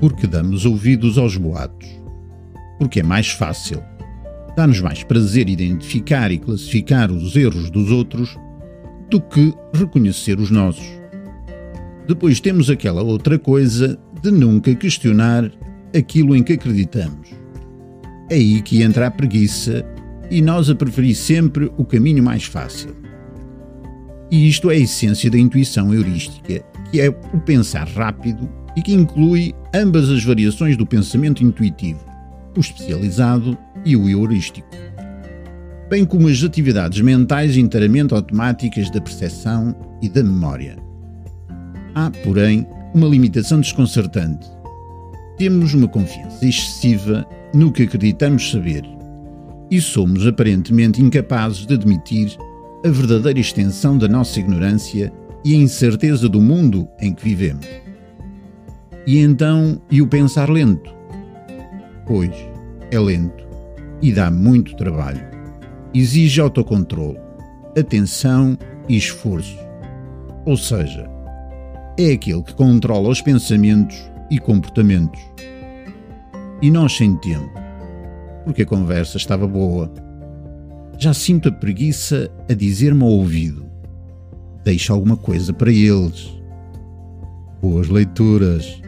Porque damos ouvidos aos boatos. Porque é mais fácil. Dá-nos mais prazer identificar e classificar os erros dos outros do que reconhecer os nossos. Depois temos aquela outra coisa de nunca questionar aquilo em que acreditamos. É aí que entra a preguiça e nós a preferir sempre o caminho mais fácil. E isto é a essência da intuição heurística, que é o pensar rápido e que inclui ambas as variações do pensamento intuitivo, o especializado e o heurístico, bem como as atividades mentais inteiramente automáticas da percepção e da memória. Há, porém, uma limitação desconcertante. Temos uma confiança excessiva no que acreditamos saber e somos aparentemente incapazes de admitir a verdadeira extensão da nossa ignorância e a incerteza do mundo em que vivemos. E então, e o pensar lento? Pois, é lento e dá muito trabalho. Exige autocontrole, atenção e esforço. Ou seja, é aquele que controla os pensamentos e comportamentos. E nós sem tempo, porque a conversa estava boa já sinto a preguiça a dizer-me ao ouvido: Deixa alguma coisa para eles. Boas leituras.